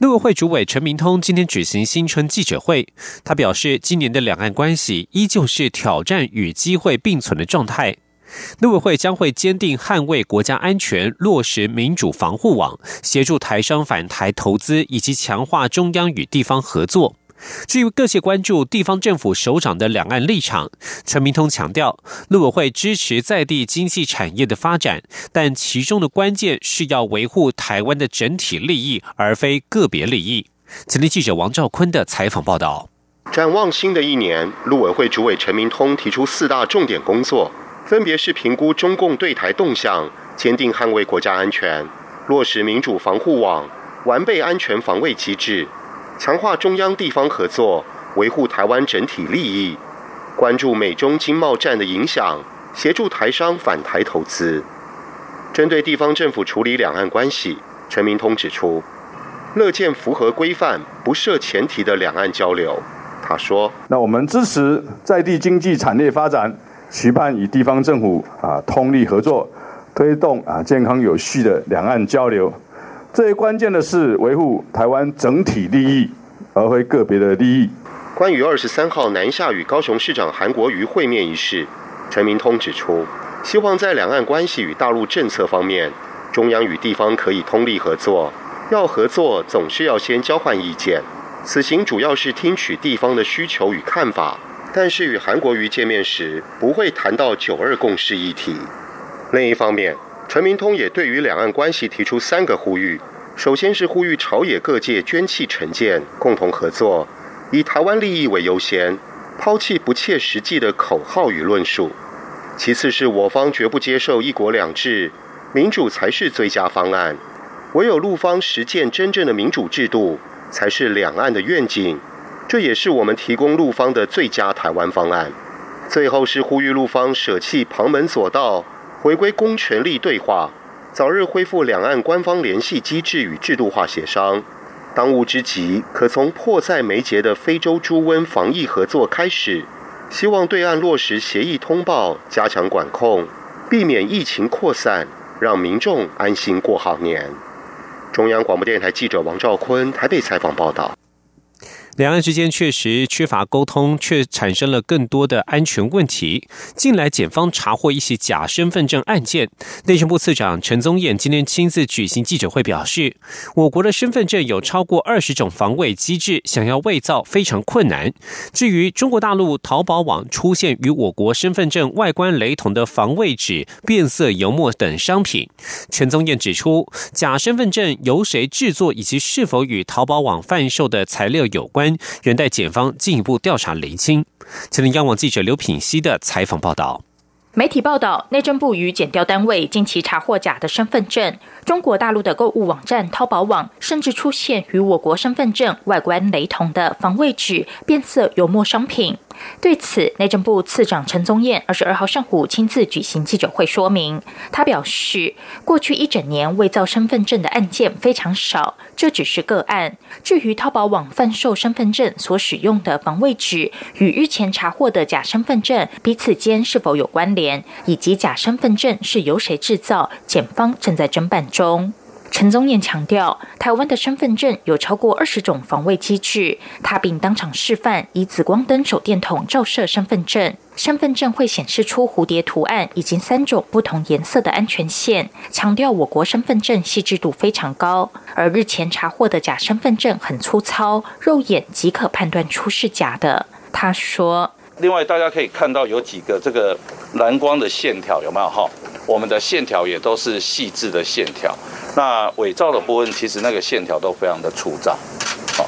陆委会主委陈明通今天举行新春记者会，他表示，今年的两岸关系依旧是挑战与机会并存的状态。陆委会将会坚定捍卫国家安全，落实民主防护网，协助台商返台投资，以及强化中央与地方合作。至于各界关注地方政府首长的两岸立场，陈明通强调，陆委会支持在地经济产业的发展，但其中的关键是要维护台湾的整体利益，而非个别利益。前天记者王兆坤的采访报道。展望新的一年，陆委会主委陈明通提出四大重点工作，分别是评估中共对台动向，坚定捍卫国家安全，落实民主防护网，完备安全防卫机制。强化中央地方合作，维护台湾整体利益；关注美中经贸战的影响，协助台商返台投资。针对地方政府处理两岸关系，陈明通指出，乐见符合规范、不设前提的两岸交流。他说：“那我们支持在地经济产业发展，期盼与地方政府啊通力合作，推动啊健康有序的两岸交流。”最关键的是维护台湾整体利益，而非个别的利益。关于二十三号南下与高雄市长韩国瑜会面一事，陈明通指出，希望在两岸关系与大陆政策方面，中央与地方可以通力合作。要合作，总是要先交换意见。此行主要是听取地方的需求与看法，但是与韩国瑜见面时，不会谈到九二共识议题。另一方面。陈明通也对于两岸关系提出三个呼吁：首先是呼吁朝野各界捐弃成见，共同合作，以台湾利益为优先，抛弃不切实际的口号与论述；其次是我方绝不接受一国两制，民主才是最佳方案，唯有陆方实践真正的民主制度，才是两岸的愿景，这也是我们提供陆方的最佳台湾方案。最后是呼吁陆方舍弃旁门左道。回归公权力对话，早日恢复两岸官方联系机制与制度化协商。当务之急，可从迫在眉睫的非洲猪瘟防疫合作开始。希望对岸落实协议通报，加强管控，避免疫情扩散，让民众安心过好年。中央广播电台记者王兆坤台北采访报道。两岸之间确实缺乏沟通，却产生了更多的安全问题。近来检方查获一起假身份证案件，内政部次长陈宗彦今天亲自举行记者会，表示，我国的身份证有超过二十种防伪机制，想要伪造非常困难。至于中国大陆淘宝网出现与我国身份证外观雷同的防伪纸、变色油墨等商品，陈宗彦指出，假身份证由谁制作以及是否与淘宝网贩售的材料有关。仍待检方进一步调查雷清。前天央网记者刘品熙的采访报道。媒体报道，内政部与检调单位近期查获假的身份证。中国大陆的购物网站淘宝网甚至出现与我国身份证外观雷同的防伪纸、变色油墨商品。对此，内政部次长陈宗彦二十二号上午亲自举行记者会说明。他表示，过去一整年伪造身份证的案件非常少，这只是个案。至于淘宝网贩售身份证所使用的防伪纸与日前查获的假身份证彼此间是否有关联，以及假身份证是由谁制造，检方正在侦办中。陈宗彦强调，台湾的身份证有超过二十种防伪机制。他并当场示范以紫光灯手电筒照射身份证，身份证会显示出蝴蝶图案以及三种不同颜色的安全线。强调我国身份证细致度非常高，而日前查获的假身份证很粗糙，肉眼即可判断出是假的。他说：“另外，大家可以看到有几个这个蓝光的线条，有没有哈？我们的线条也都是细致的线条。”那伪造的部分，其实那个线条都非常的粗糙。好，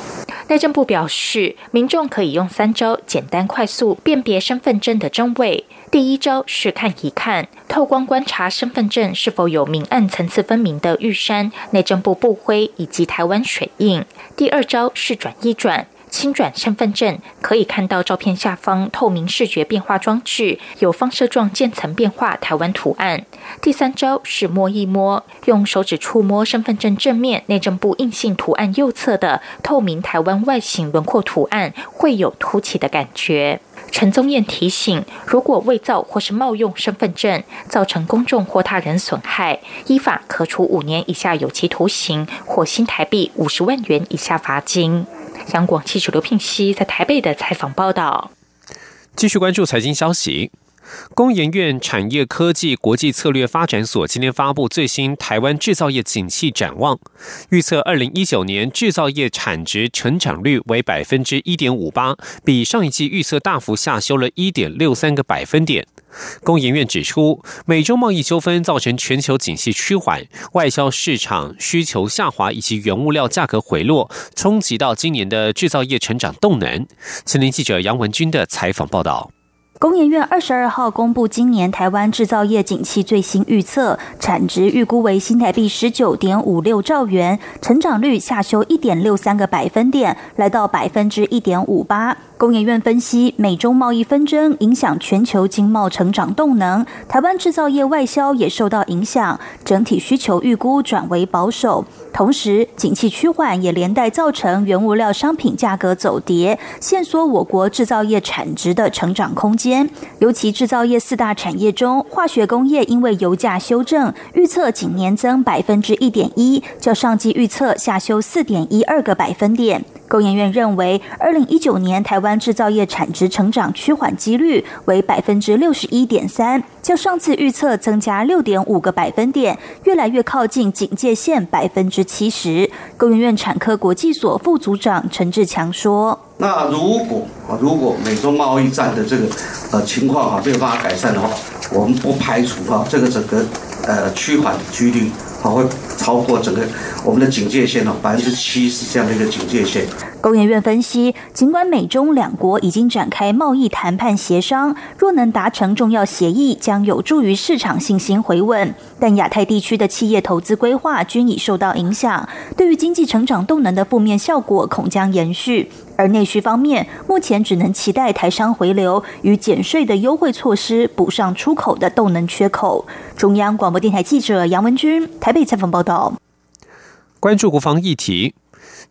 内政部表示，民众可以用三招简单快速辨别身份证的真伪。第一招是看一看，透光观察身份证是否有明暗层次分明的玉山、内政部部徽以及台湾水印。第二招是转一转。轻转身份证，可以看到照片下方透明视觉变化装置有放射状渐层变化台湾图案。第三招是摸一摸，用手指触摸身份证正面内政部印信图案右侧的透明台湾外形轮廓图案，会有凸起的感觉。陈宗彦提醒，如果伪造或是冒用身份证，造成公众或他人损害，依法可处五年以下有期徒刑或新台币五十万元以下罚金。央广记者刘聘熙在台北的采访报道。继续关注财经消息。工研院产业科技国际策略发展所今天发布最新台湾制造业景气展望，预测二零一九年制造业产值成长率为百分之一点五八，比上一季预测大幅下修了一点六三个百分点。工研院指出，美中贸易纠纷造成全球景气趋缓，外销市场需求下滑以及原物料价格回落，冲击到今年的制造业成长动能。前年记者杨文军的采访报道。工研院二十二号公布今年台湾制造业景气最新预测，产值预估为新台币十九点五六兆元，成长率下修一点六三个百分点，来到百分之一点五八。工研院分析，美中贸易纷争影响全球经贸成长动能，台湾制造业外销也受到影响，整体需求预估转为保守。同时，景气趋缓也连带造成原物料商品价格走跌，限缩我国制造业产值的成长空间。尤其制造业四大产业中，化学工业因为油价修正，预测仅年增百分之一点一，较上季预测下修四点一二个百分点。工研院认为，二零一九年台湾制造业产值成长趋缓几率为百分之六十一点三，较上次预测增加六点五个百分点，越来越靠近警戒线百分之七十。工研院产科国际所副组长陈志强说：“那如果，如果美中贸易战的这个呃情况哈没有办法改善的话，我们不排除哈这个整个呃趋缓的几率。”它会超过整个我们的警戒线哦，百分之七十这样的一个警戒线。工研院分析，尽管美中两国已经展开贸易谈判协商，若能达成重要协议，将有助于市场信心回稳。但亚太地区的企业投资规划均已受到影响，对于经济成长动能的负面效果恐将延续。而内需方面，目前只能期待台商回流与减税的优惠措施补上出口的动能缺口。中央广播电台记者杨文君台北采访报道。关注国防议题，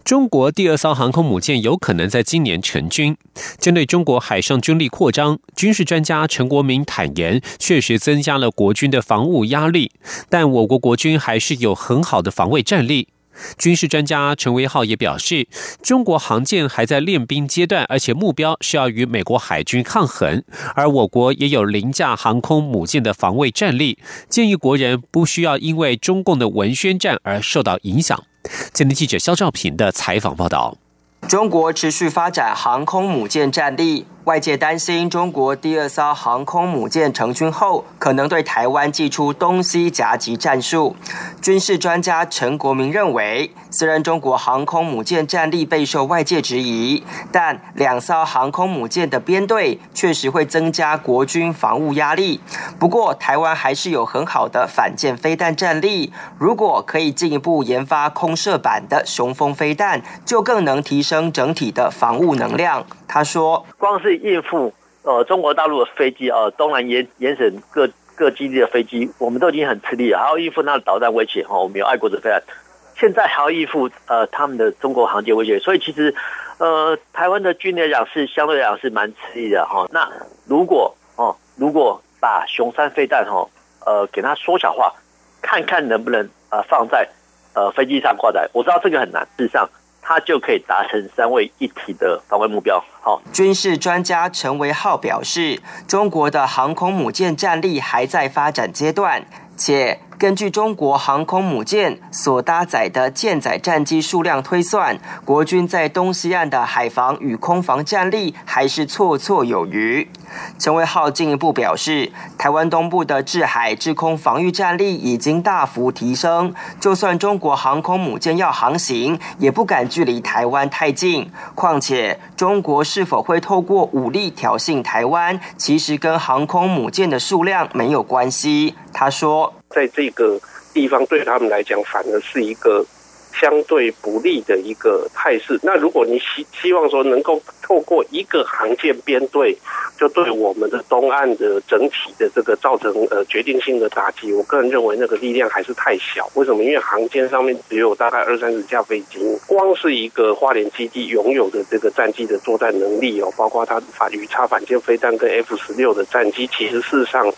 中国第二艘航空母舰有可能在今年成军。针对中国海上军力扩张，军事专家陈国民坦言，确实增加了国军的防务压力，但我国国军还是有很好的防卫战力。军事专家陈维浩也表示，中国航舰还在练兵阶段，而且目标是要与美国海军抗衡。而我国也有凌驾航空母舰的防卫战力，建议国人不需要因为中共的文宣战而受到影响。今天记者肖兆平的采访报道：中国持续发展航空母舰战力。外界担心，中国第二艘航空母舰成军后，可能对台湾祭出东西夹击战术。军事专家陈国民认为，虽然中国航空母舰战力备受外界质疑，但两艘航空母舰的编队确实会增加国军防务压力。不过，台湾还是有很好的反舰飞弹战力，如果可以进一步研发空射版的雄风飞弹，就更能提升整体的防务能量。他说：“光是应付呃中国大陆的飞机呃东南沿沿省各各基地的飞机，我们都已经很吃力了，还要应付那导弹威胁哈。我们有爱国者飞弹，现在还要应付呃他们的中国航舰威胁，所以其实呃台湾的军力来讲是相对来讲是蛮吃力的哈。那如果哦如果把雄三飞弹哈呃给它缩小化，看看能不能呃放在呃飞机上挂载，我知道这个很难，事实上。”它就可以达成三位一体的防卫目标。好，军事专家陈维浩表示，中国的航空母舰战力还在发展阶段，且。根据中国航空母舰所搭载的舰载战机数量推算，国军在东西岸的海防与空防战力还是绰绰有余。陈伟浩进一步表示，台湾东部的制海、制空防御战力已经大幅提升，就算中国航空母舰要航行，也不敢距离台湾太近。况且，中国是否会透过武力挑衅台湾，其实跟航空母舰的数量没有关系。他说。在这个地方对他们来讲，反而是一个相对不利的一个态势。那如果你希希望说能够透过一个航舰编队，就对我们的东岸的整体的这个造成呃决定性的打击，我个人认为那个力量还是太小。为什么？因为航舰上面只有大概二三十架飞机，光是一个花莲基地拥有的这个战机的作战能力哦，包括它反鱼叉反舰飞弹跟 F 十六的战机，其实事实上。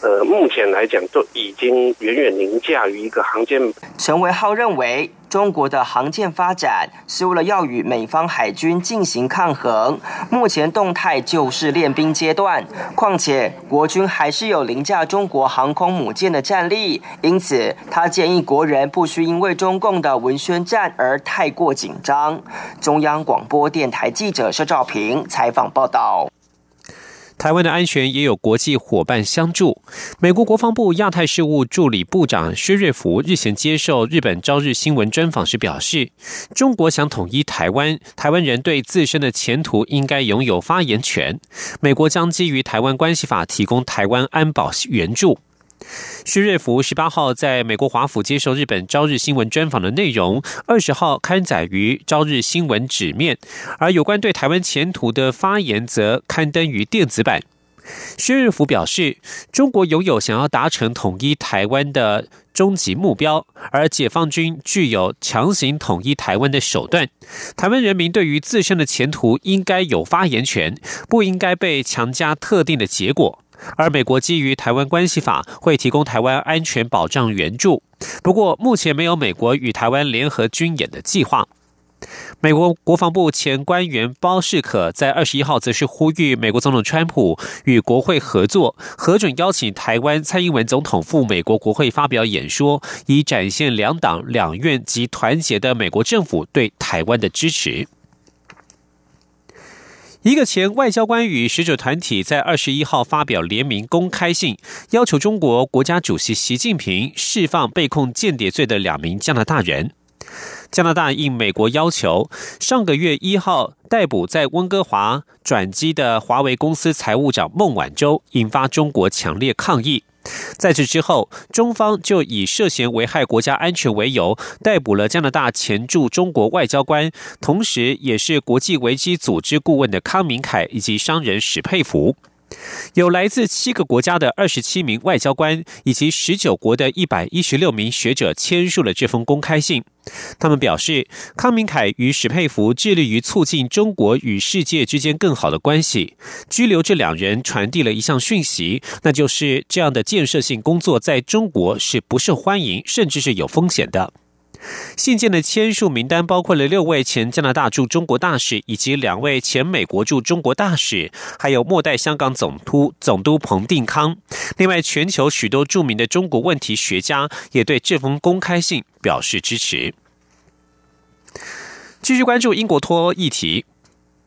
呃，目前来讲，就已经远远凌驾于一个航舰。陈维浩认为，中国的航舰发展是为了要与美方海军进行抗衡，目前动态就是练兵阶段。况且，国军还是有凌驾中国航空母舰的战力，因此他建议国人不需因为中共的文宣战而太过紧张。中央广播电台记者肖兆平采访报道。台湾的安全也有国际伙伴相助。美国国防部亚太事务助理部长薛瑞福日前接受日本朝日新闻专访时表示，中国想统一台湾，台湾人对自身的前途应该拥有发言权。美国将基于台湾关系法提供台湾安保援助。薛瑞福十八号在美国华府接受日本朝日新闻专访的内容，二十号刊载于朝日新闻纸面，而有关对台湾前途的发言则刊登于电子版。薛瑞福表示，中国拥有想要达成统一台湾的终极目标，而解放军具有强行统一台湾的手段。台湾人民对于自身的前途应该有发言权，不应该被强加特定的结果。而美国基于《台湾关系法》会提供台湾安全保障援助，不过目前没有美国与台湾联合军演的计划。美国国防部前官员包士可在二十一号则是呼吁美国总统川普与国会合作，核准邀请台湾蔡英文总统赴美国国会发表演说，以展现两党两院及团结的美国政府对台湾的支持。一个前外交官与使者团体在二十一号发表联名公开信，要求中国国家主席习近平释放被控间谍罪的两名加拿大人。加拿大应美国要求，上个月一号逮捕在温哥华转机的华为公司财务长孟晚舟，引发中国强烈抗议。在这之后，中方就以涉嫌危害国家安全为由，逮捕了加拿大前驻中国外交官，同时也是国际危机组织顾问的康明凯以及商人史佩福。有来自七个国家的二十七名外交官以及十九国的一百一十六名学者签署了这封公开信。他们表示，康明凯与史佩福致力于促进中国与世界之间更好的关系。拘留这两人传递了一项讯息，那就是这样的建设性工作在中国是不受欢迎，甚至是有风险的。信件的签署名单包括了六位前加拿大驻中国大使，以及两位前美国驻中国大使，还有末代香港总督总督彭定康。另外，全球许多著名的中国问题学家也对这封公开信表示支持。继续关注英国脱欧议题。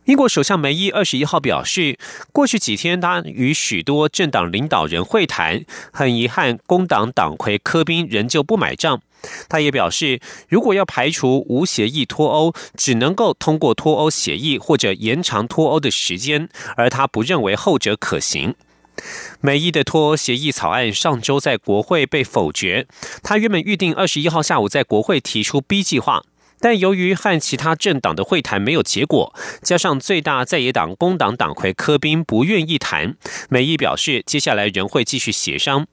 英国首相梅伊二十一号表示，过去几天他与许多政党领导人会谈，很遗憾工党党魁科宾仍旧不买账。他也表示，如果要排除无协议脱欧，只能够通过脱欧协议或者延长脱欧的时间，而他不认为后者可行。梅伊的脱欧协议草案上周在国会被否决，他原本预定二十一号下午在国会提出 B 计划。但由于和其他政党的会谈没有结果，加上最大在野党工党党魁柯宾不愿意谈，美意表示接下来仍会继续协商。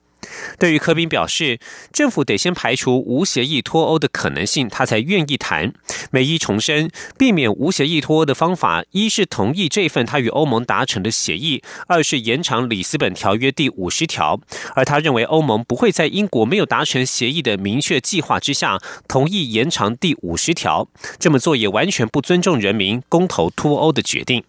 对于科宾表示，政府得先排除无协议脱欧的可能性，他才愿意谈。梅伊重申，避免无协议脱欧的方法，一是同意这份他与欧盟达成的协议，二是延长里斯本条约第五十条。而他认为，欧盟不会在英国没有达成协议的明确计划之下，同意延长第五十条。这么做也完全不尊重人民公投脱欧的决定。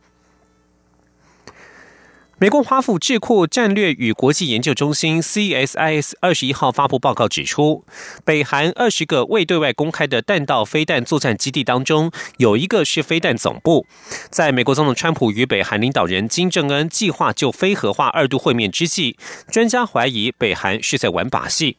美国华府智库战略与国际研究中心 （CSIS） 二十一号发布报告指出，北韩二十个未对外公开的弹道飞弹作战基地当中，有一个是飞弹总部。在美国总统川普与北韩领导人金正恩计划就非核化二度会面之际，专家怀疑北韩是在玩把戏。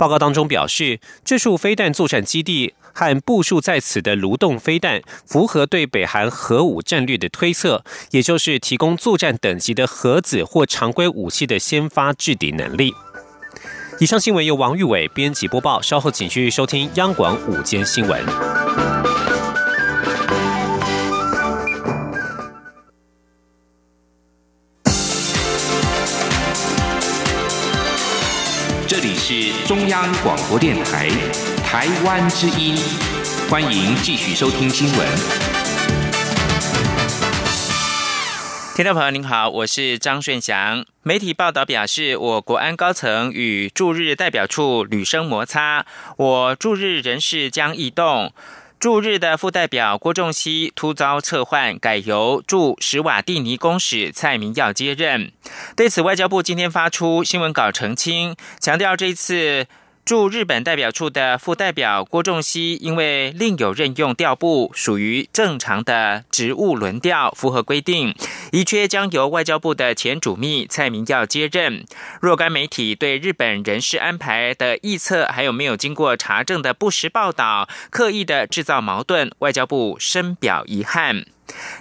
报告当中表示，这处飞弹作战基地。和部署在此的蠕动飞弹符合对北韩核武战略的推测，也就是提供作战等级的核子或常规武器的先发制敌能力。以上新闻由王玉伟编辑播报，稍后请继续收听央广午间新闻。中央广播电台台湾之音，欢迎继续收听新闻。听众朋友您好，我是张顺祥。媒体报道表示，我国安高层与驻日代表处屡生摩擦，我驻日人士将移动。驻日的副代表郭仲熙突遭撤换，改由驻史瓦蒂尼公使蔡明耀接任。对此，外交部今天发出新闻稿澄清，强调这次。驻日本代表处的副代表郭仲熙，因为另有任用调部，属于正常的职务轮调，符合规定。遗缺将由外交部的前主秘蔡明耀接任。若干媒体对日本人事安排的臆测，还有没有经过查证的不实报道，刻意的制造矛盾，外交部深表遗憾。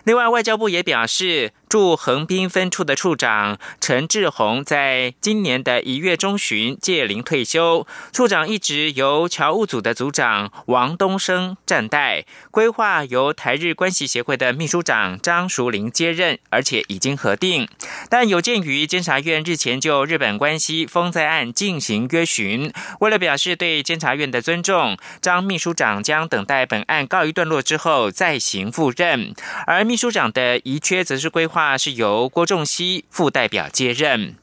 另外，外交部也表示。驻横滨分处的处长陈志宏，在今年的一月中旬届龄退休，处长一职由侨务组的组长王东升暂代，规划由台日关系协会的秘书长张淑玲接任，而且已经核定。但有鉴于监察院日前就日本关系封在案进行约询，为了表示对监察院的尊重，张秘书长将等待本案告一段落之后再行赴任，而秘书长的遗缺则是规划。话是由郭仲熙副代表接任。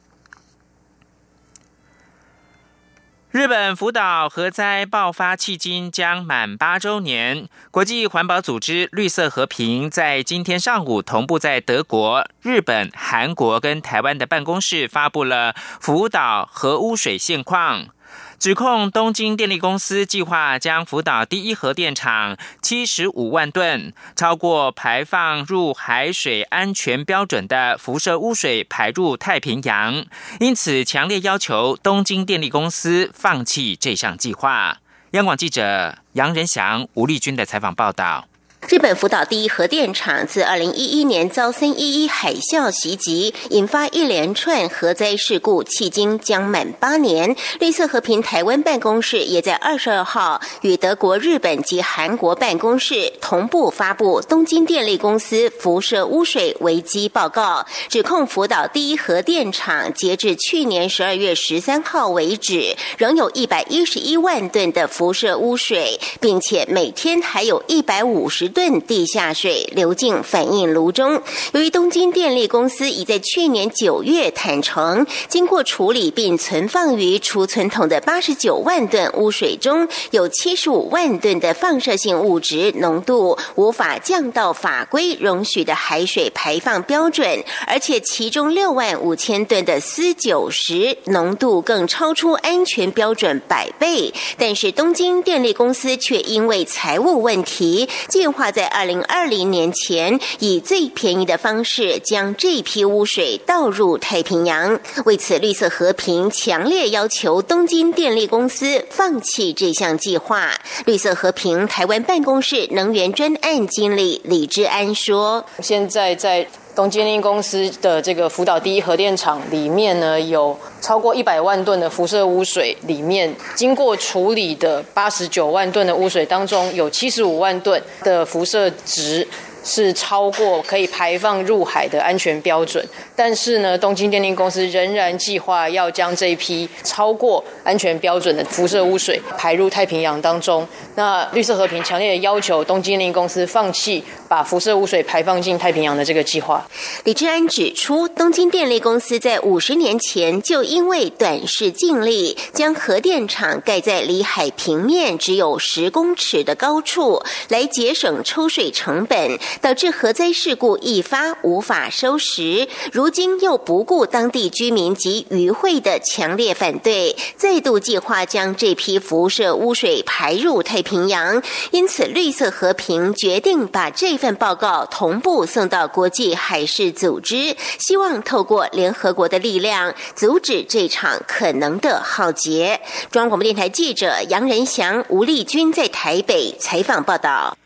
日本福岛核灾爆发迄今将满八周年，国际环保组织绿色和平在今天上午同步在德国、日本、韩国跟台湾的办公室发布了福岛核污水现况。指控东京电力公司计划将福岛第一核电厂七十五万吨超过排放入海水安全标准的辐射污水排入太平洋，因此强烈要求东京电力公司放弃这项计划。央广记者杨仁祥、吴丽君的采访报道。日本福岛第一核电厂自二零一一年遭森一一海啸袭击，引发一连串核灾事故，迄今将满八年。绿色和平台湾办公室也在二十二号与德国、日本及韩国办公室同步发布东京电力公司辐射污水危机报告，指控福岛第一核电厂截至去年十二月十三号为止，仍有一百一十一万吨的辐射污水，并且每天还有一百五十。吨地下水流进反应炉中。由于东京电力公司已在去年九月坦诚，经过处理并存放于储存桶的八十九万吨污水中有七十五万吨的放射性物质浓度无法降到法规容许的海水排放标准，而且其中六万五千吨的铯九十浓度更超出安全标准百倍。但是东京电力公司却因为财务问题，计划。在二零二零年前，以最便宜的方式将这批污水倒入太平洋。为此，绿色和平强烈要求东京电力公司放弃这项计划。绿色和平台湾办公室能源专案经理李志安说：“现在在。”东京电力公司的这个福岛第一核电厂里面呢，有超过一百万吨的辐射污水，里面经过处理的八十九万吨的污水当中，有七十五万吨的辐射值。是超过可以排放入海的安全标准，但是呢，东京电力公司仍然计划要将这一批超过安全标准的辐射污水排入太平洋当中。那绿色和平强烈的要求东京电力公司放弃把辐射污水排放进太平洋的这个计划。李志安指出，东京电力公司在五十年前就因为短视尽力，将核电厂盖在离海平面只有十公尺的高处，来节省抽水成本。导致核灾事故一发无法收拾，如今又不顾当地居民及渔会的强烈反对，再度计划将这批辐射污水排入太平洋。因此，绿色和平决定把这份报告同步送到国际海事组织，希望透过联合国的力量阻止这场可能的浩劫。中央广播电台记者杨仁祥、吴丽君在台北采访报道。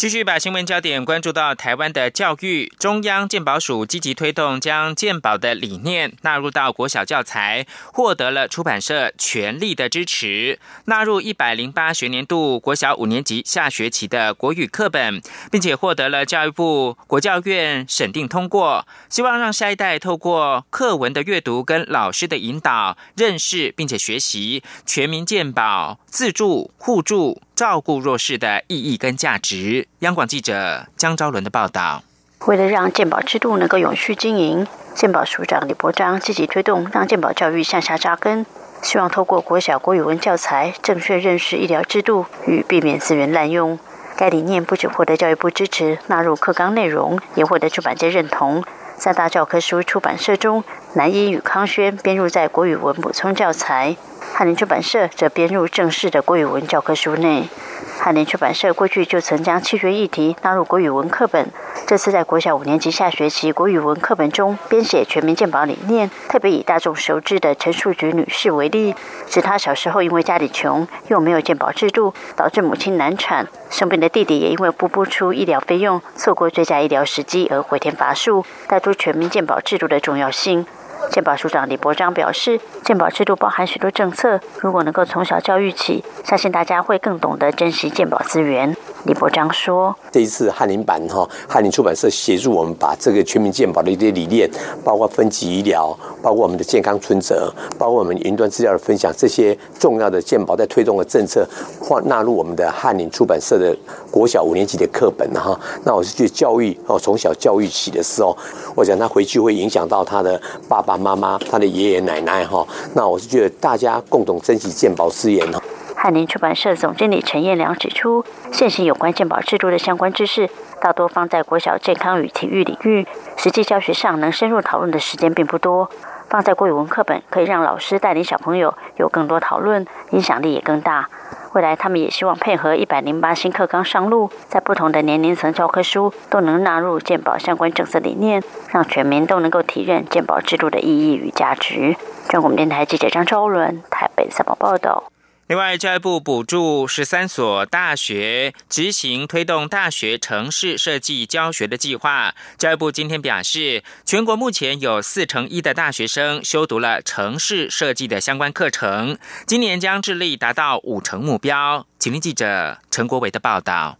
继续把新闻焦点关注到台湾的教育，中央健保署积极推动将健保的理念纳入到国小教材，获得了出版社全力的支持，纳入一百零八学年度国小五年级下学期的国语课本，并且获得了教育部国教院审定通过，希望让下一代透过课文的阅读跟老师的引导，认识并且学习全民健保、自助、互助。照顾弱势的意义跟价值。央广记者江昭伦的报道。为了让健保制度能够永续经营，健保署长李伯章积极推动让健保教育向下扎根，希望透过国小国语文教材，正确认识医疗制度与避免资源滥用。该理念不仅获得教育部支持，纳入课纲内容，也获得出版界认同。三大教科书出版社中，南一与康轩编入在国语文补充教材。翰林出版社则编入正式的国语文教科书内。翰林出版社过去就曾将气学议题纳入国语文课本，这次在国小五年级下学期国语文课本中编写全民健保理念，特别以大众熟知的陈树菊女士为例，指她小时候因为家里穷又没有健保制度，导致母亲难产，生病的弟弟也因为不拨出医疗费用，错过最佳医疗时机而回天乏术，带出全民健保制度的重要性。健保署长李伯章表示，健保制度包含许多政策，如果能够从小教育起，相信大家会更懂得珍惜健保资源。李伯章说：“这一次翰林版哈，翰林出版社协助我们把这个全民健保的一些理念，包括分级医疗，包括我们的健康存折，包括我们云端资料的分享，这些重要的健保在推动的政策，或纳入我们的翰林出版社的国小五年级的课本哈。那我是觉得教育哦，从小教育起的时候，我想他回去会影响到他的爸爸爸妈妈、他的爷爷奶奶哈。那我是觉得大家共同珍惜健保资源哈。”翰林出版社总经理陈彦良指出，现行有关健保制度的相关知识，大多放在国小健康与体育领域，实际教学上能深入讨论的时间并不多。放在国语文课本，可以让老师带领小朋友有更多讨论，影响力也更大。未来他们也希望配合一百零八新课纲上路，在不同的年龄层教科书都能纳入健保相关政策理念，让全民都能够体认健保制度的意义与价值。中国电台记者张昭伦台北采访报道。另外，教育部补助十三所大学执行推动大学城市设计教学的计划。教育部今天表示，全国目前有四成一的大学生修读了城市设计的相关课程，今年将致力达到五成目标。请听记者陈国伟的报道。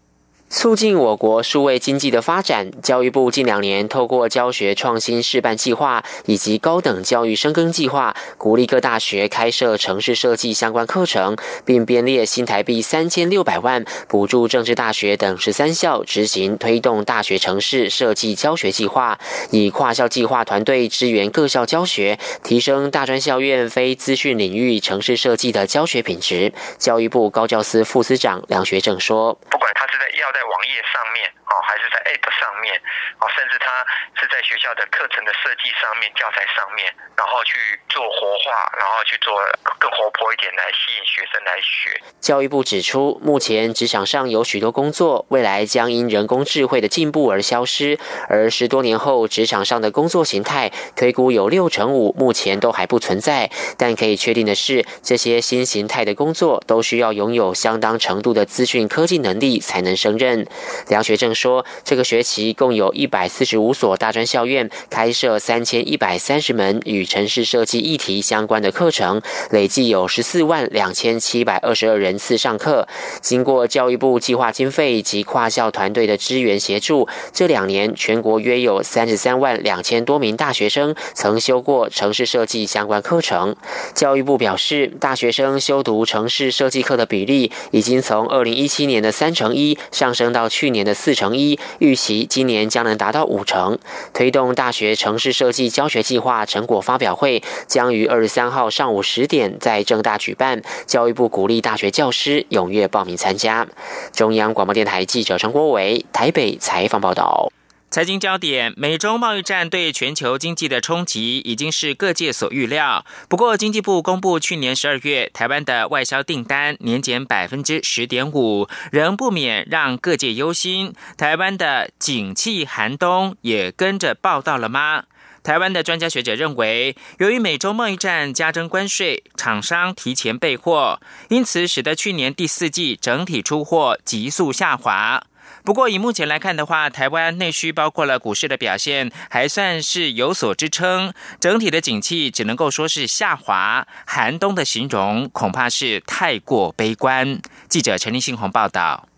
促进我国数位经济的发展，教育部近两年透过教学创新示范计划以及高等教育深耕计划，鼓励各大学开设城市设计相关课程，并编列新台币三千六百万补助政治大学等十三校执行推动大学城市设计教学计划，以跨校计划团队支援各校教学，提升大专校院非资讯领域城市设计的教学品质。教育部高教司副司长梁学正说：“不管他是在要在。”网页上面，是在 App 上面哦，甚至他是在学校的课程的设计上面、教材上面，然后去做活化，然后去做更活泼一点，来吸引学生来学。教育部指出，目前职场上有许多工作，未来将因人工智慧的进步而消失，而十多年后职场上的工作形态，推估有六成五目前都还不存在。但可以确定的是，这些新形态的工作都需要拥有相当程度的资讯科技能力才能胜任。梁学正说，这个学期共有一百四十五所大专校院开设三千一百三十门与城市设计议题相关的课程，累计有十四万两千七百二十二人次上课。经过教育部计划经费及跨校团队的支援协助，这两年全国约有三十三万两千多名大学生曾修过城市设计相关课程。教育部表示，大学生修读城市设计课的比例已经从二零一七年的三成一上升。到去年的四成一，预期今年将能达到五成。推动大学城市设计教学计划成果发表会将于二十三号上午十点在正大举办，教育部鼓励大学教师踊跃报名参加。中央广播电台记者陈国伟台北采访报道。财经焦点：美中贸易战对全球经济的冲击已经是各界所预料。不过，经济部公布去年十二月台湾的外销订单年减百分之十点五，仍不免让各界忧心。台湾的景气寒冬也跟着报道了吗？台湾的专家学者认为，由于美中贸易战加征关税，厂商提前备货，因此使得去年第四季整体出货急速下滑。不过以目前来看的话，台湾内需包括了股市的表现还算是有所支撑，整体的景气只能够说是下滑。寒冬的形容恐怕是太过悲观。记者陈立新鸿报道。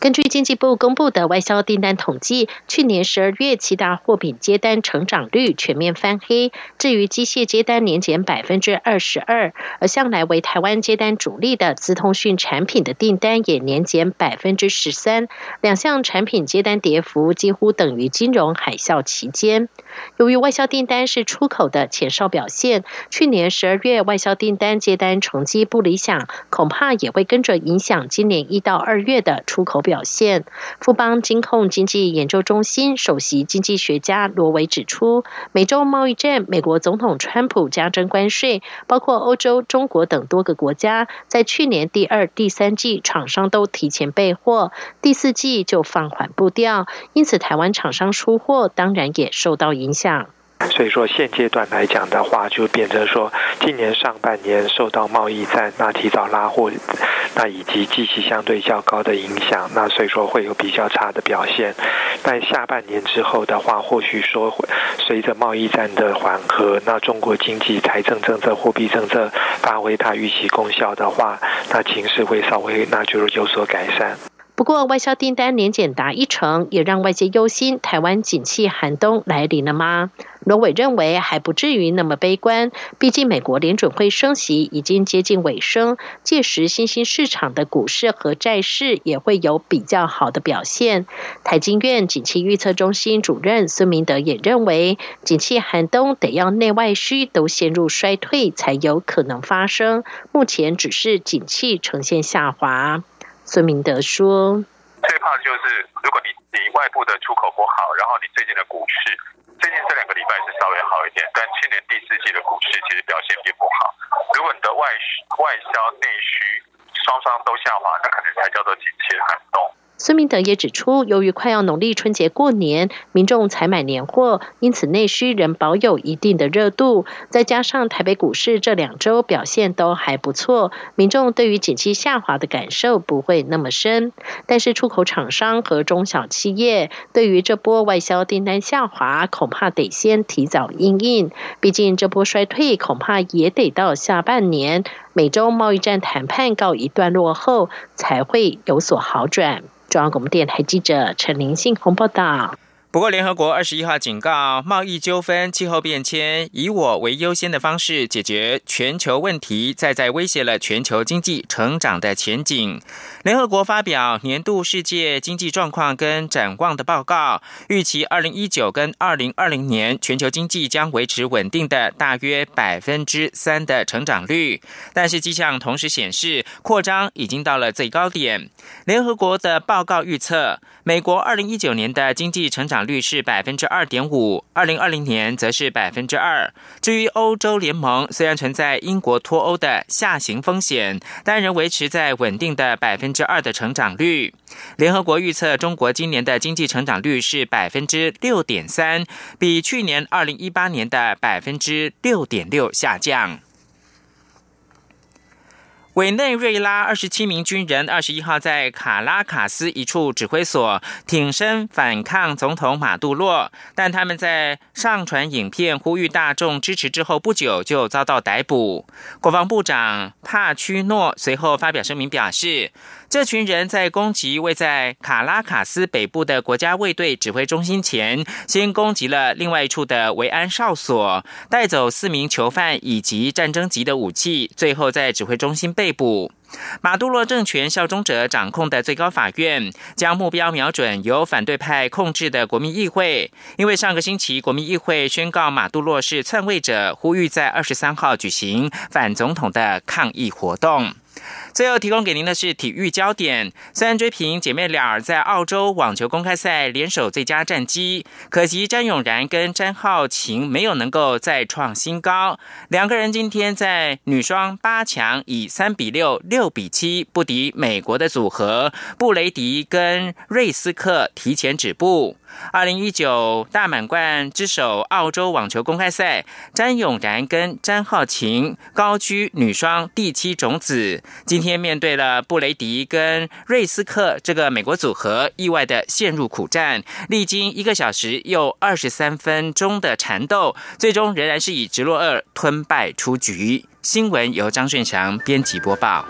根据经济部公布的外销订单统计，去年十二月七大货品接单成长率全面翻黑。至于机械接单年减百分之二十二，而向来为台湾接单主力的资通讯产品的订单也年减百分之十三，两项产品接单跌幅几乎等于金融海啸期间。由于外销订单是出口的前哨表现，去年十二月外销订单接单成绩不理想，恐怕也会跟着影响今年一到二月的出口表现。富邦金控经济研究中心首席经济学家罗维指出，美洲贸易战，美国总统川普加征关税，包括欧洲、中国等多个国家，在去年第二、第三季厂商都提前备货，第四季就放缓步调，因此台湾厂商出货当然也受到影影响。所以说，现阶段来讲的话，就变成说，今年上半年受到贸易战那提早拉货，那以及机器相对较高的影响，那所以说会有比较差的表现。但下半年之后的话，或许说会随着贸易战的缓和，那中国经济财政政策、货币政策发挥它预期功效的话，那情势会稍微那就是有所改善。不过，外销订单年减达一成，也让外界忧心台湾景气寒冬来临了吗？罗伟认为还不至于那么悲观，毕竟美国联准会升息已经接近尾声，届时新兴市场的股市和债市也会有比较好的表现。台经院景气预测中心主任孙明德也认为，景气寒冬得要内外需都陷入衰退才有可能发生，目前只是景气呈现下滑。孙明德说：“最怕就是如果你你外部的出口不好，然后你最近的股市，最近这两个礼拜是稍微好一点，但去年第四季的股市其实表现并不好。如果你的外需、外销、内需双双都下滑，那可能才叫做景气寒冬。”孙明德也指出，由于快要农历春节过年，民众采买年货，因此内需仍保有一定的热度。再加上台北股市这两周表现都还不错，民众对于景气下滑的感受不会那么深。但是出口厂商和中小企业对于这波外销订单下滑，恐怕得先提早应应。毕竟这波衰退恐怕也得到下半年美洲贸易战谈判告一段落后，才会有所好转。中央广播电台记者陈玲信报道。不过，联合国二十一号警告，贸易纠纷、气候变迁，以我为优先的方式解决全球问题，再在威胁了全球经济成长的前景。联合国发表年度世界经济状况跟展望的报告，预期二零一九跟二零二零年全球经济将维持稳定的大约百分之三的成长率，但是迹象同时显示，扩张已经到了最高点。联合国的报告预测，美国二零一九年的经济成长率是百分之二点五，二零二零年则是百分之二。至于欧洲联盟，虽然存在英国脱欧的下行风险，但仍维持在稳定的百分之二的成长率。联合国预测，中国今年的经济成长率是百分之六点三，比去年二零一八年的百分之六点六下降。委内瑞拉二十七名军人二十一号在卡拉卡斯一处指挥所挺身反抗总统马杜洛，但他们在上传影片呼吁大众支持之后不久就遭到逮捕。国防部长帕屈诺随后发表声明表示。这群人在攻击位在卡拉卡斯北部的国家卫队指挥中心前，先攻击了另外一处的维安哨所，带走四名囚犯以及战争级的武器，最后在指挥中心被捕。马杜罗政权效忠者掌控的最高法院将目标瞄准由反对派控制的国民议会，因为上个星期国民议会宣告马杜罗是篡位者，呼吁在二十三号举行反总统的抗议活动。最后提供给您的是体育焦点：虽然追平姐妹俩在澳洲网球公开赛联手最佳战绩，可惜詹永然跟詹浩晴没有能够再创新高。两个人今天在女双八强以三比六、六比七不敌美国的组合布雷迪跟瑞斯克，提前止步。二零一九大满贯之首澳洲网球公开赛，詹永然跟詹浩晴高居女双第七种子，今天面对了布雷迪跟瑞斯克这个美国组合，意外的陷入苦战，历经一个小时又二十三分钟的缠斗，最终仍然是以直落二吞败出局。新闻由张顺祥编辑播报。